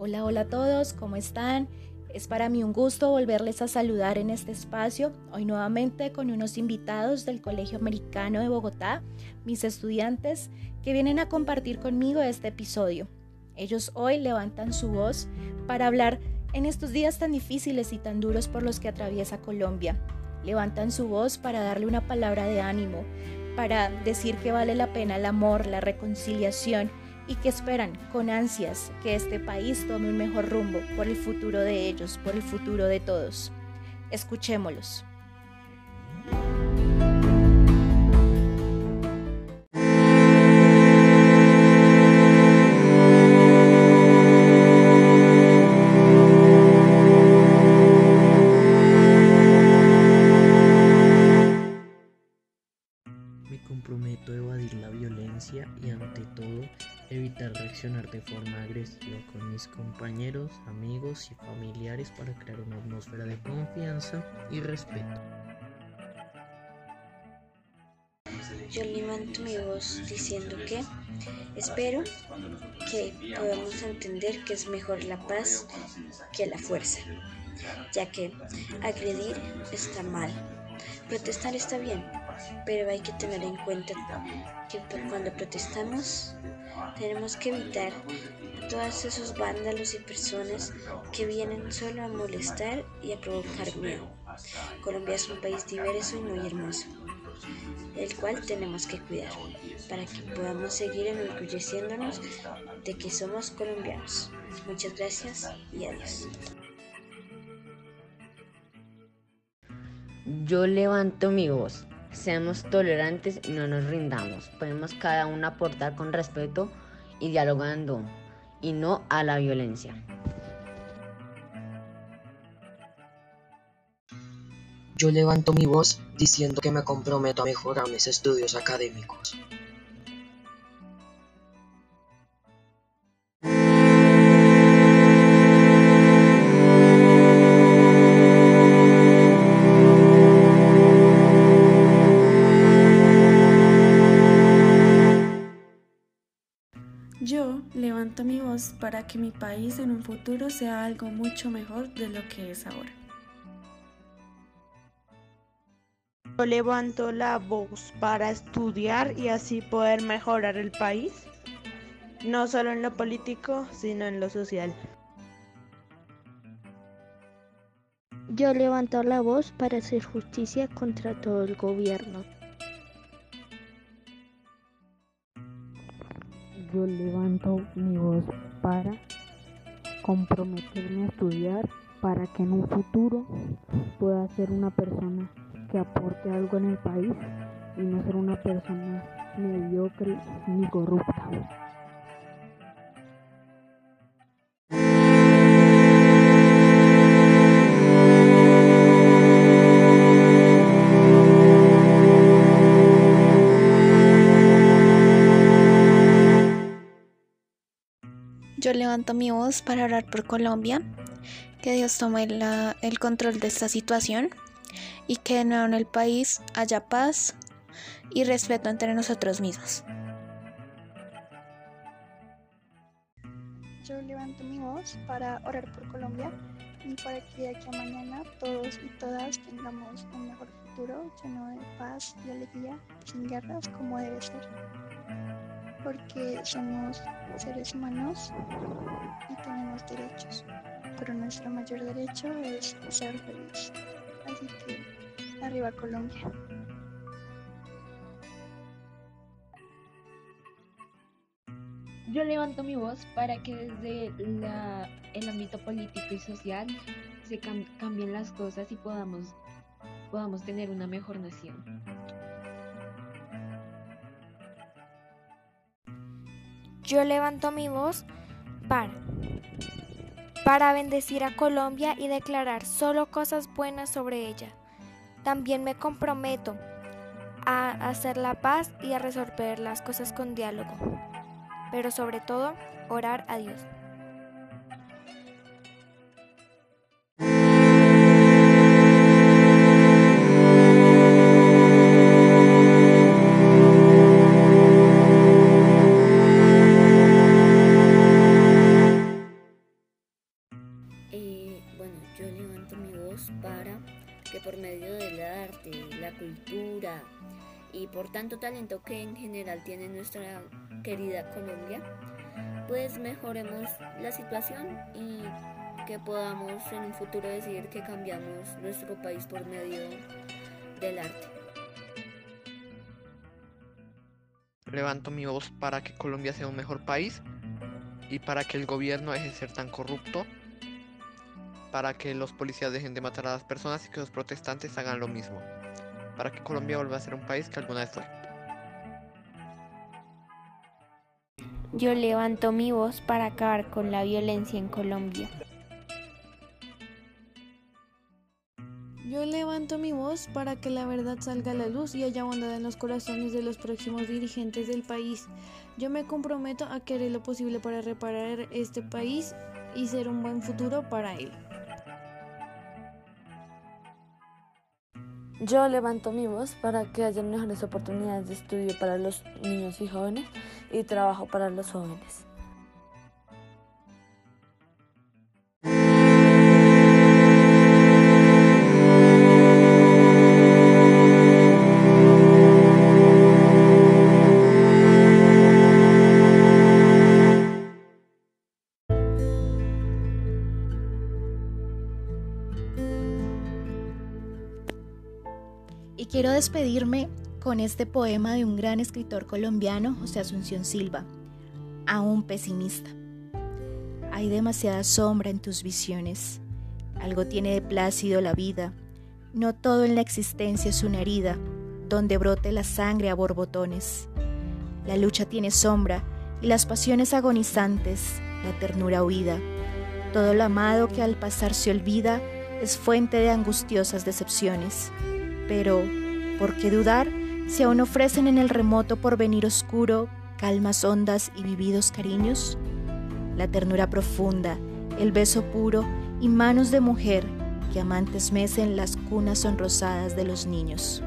Hola, hola a todos, ¿cómo están? Es para mí un gusto volverles a saludar en este espacio, hoy nuevamente con unos invitados del Colegio Americano de Bogotá, mis estudiantes, que vienen a compartir conmigo este episodio. Ellos hoy levantan su voz para hablar en estos días tan difíciles y tan duros por los que atraviesa Colombia. Levantan su voz para darle una palabra de ánimo, para decir que vale la pena el amor, la reconciliación y que esperan con ansias que este país tome un mejor rumbo por el futuro de ellos, por el futuro de todos. Escuchémoslos. Violencia y ante todo evitar reaccionar de forma agresiva con mis compañeros, amigos y familiares para crear una atmósfera de confianza y respeto. Yo levanto mi voz diciendo que espero que podamos entender que es mejor la paz que la fuerza, ya que agredir está mal, protestar está bien, pero hay que tener en cuenta que cuando protestamos tenemos que evitar todos esos vándalos y personas que vienen solo a molestar y a provocar miedo. Colombia es un país diverso y muy hermoso, el cual tenemos que cuidar para que podamos seguir enorgulleciéndonos de que somos colombianos. Muchas gracias y adiós. Yo levanto mi voz. Seamos tolerantes y no nos rindamos. Podemos cada uno aportar con respeto y dialogando y no a la violencia. Yo levanto mi voz diciendo que me comprometo a mejorar mis estudios académicos. Para que mi país en un futuro sea algo mucho mejor de lo que es ahora. Yo levanto la voz para estudiar y así poder mejorar el país, no solo en lo político, sino en lo social. Yo levanto la voz para hacer justicia contra todo el gobierno. Yo levanto mi voz para comprometerme a estudiar para que en un futuro pueda ser una persona que aporte algo en el país y no ser una persona mediocre ni corrupta. Yo levanto mi voz para orar por Colombia, que Dios tome el control de esta situación y que de nuevo en el país haya paz y respeto entre nosotros mismos. Yo levanto mi voz para orar por Colombia y para que de aquí a mañana todos y todas tengamos un mejor futuro lleno de paz y alegría, sin guerras como debe ser. Porque somos seres humanos y tenemos derechos, pero nuestro mayor derecho es ser feliz. Así que arriba Colombia. Yo levanto mi voz para que desde el ámbito político y social se cam cambien las cosas y podamos, podamos tener una mejor nación. Yo levanto mi voz para bendecir a Colombia y declarar solo cosas buenas sobre ella. También me comprometo a hacer la paz y a resolver las cosas con diálogo, pero sobre todo orar a Dios. medio del arte, la cultura y por tanto talento que en general tiene nuestra querida Colombia, pues mejoremos la situación y que podamos en un futuro decir que cambiamos nuestro país por medio del arte. Levanto mi voz para que Colombia sea un mejor país y para que el gobierno deje de ser tan corrupto para que los policías dejen de matar a las personas y que los protestantes hagan lo mismo, para que Colombia vuelva a ser un país que alguna vez fue. Yo levanto mi voz para acabar con la violencia en Colombia. Yo levanto mi voz para que la verdad salga a la luz y haya bondad en los corazones de los próximos dirigentes del país. Yo me comprometo a querer lo posible para reparar este país y ser un buen futuro para él. Yo levanto mi voz para que haya mejores oportunidades de estudio para los niños y jóvenes y trabajo para los jóvenes. Y quiero despedirme con este poema de un gran escritor colombiano, José Asunción Silva, aún pesimista. Hay demasiada sombra en tus visiones, algo tiene de plácido la vida, no todo en la existencia es una herida, donde brote la sangre a borbotones. La lucha tiene sombra y las pasiones agonizantes, la ternura huida. Todo lo amado que al pasar se olvida es fuente de angustiosas decepciones. Pero, ¿por qué dudar si aún ofrecen en el remoto porvenir oscuro calmas hondas y vividos cariños? La ternura profunda, el beso puro y manos de mujer que amantes mecen las cunas sonrosadas de los niños.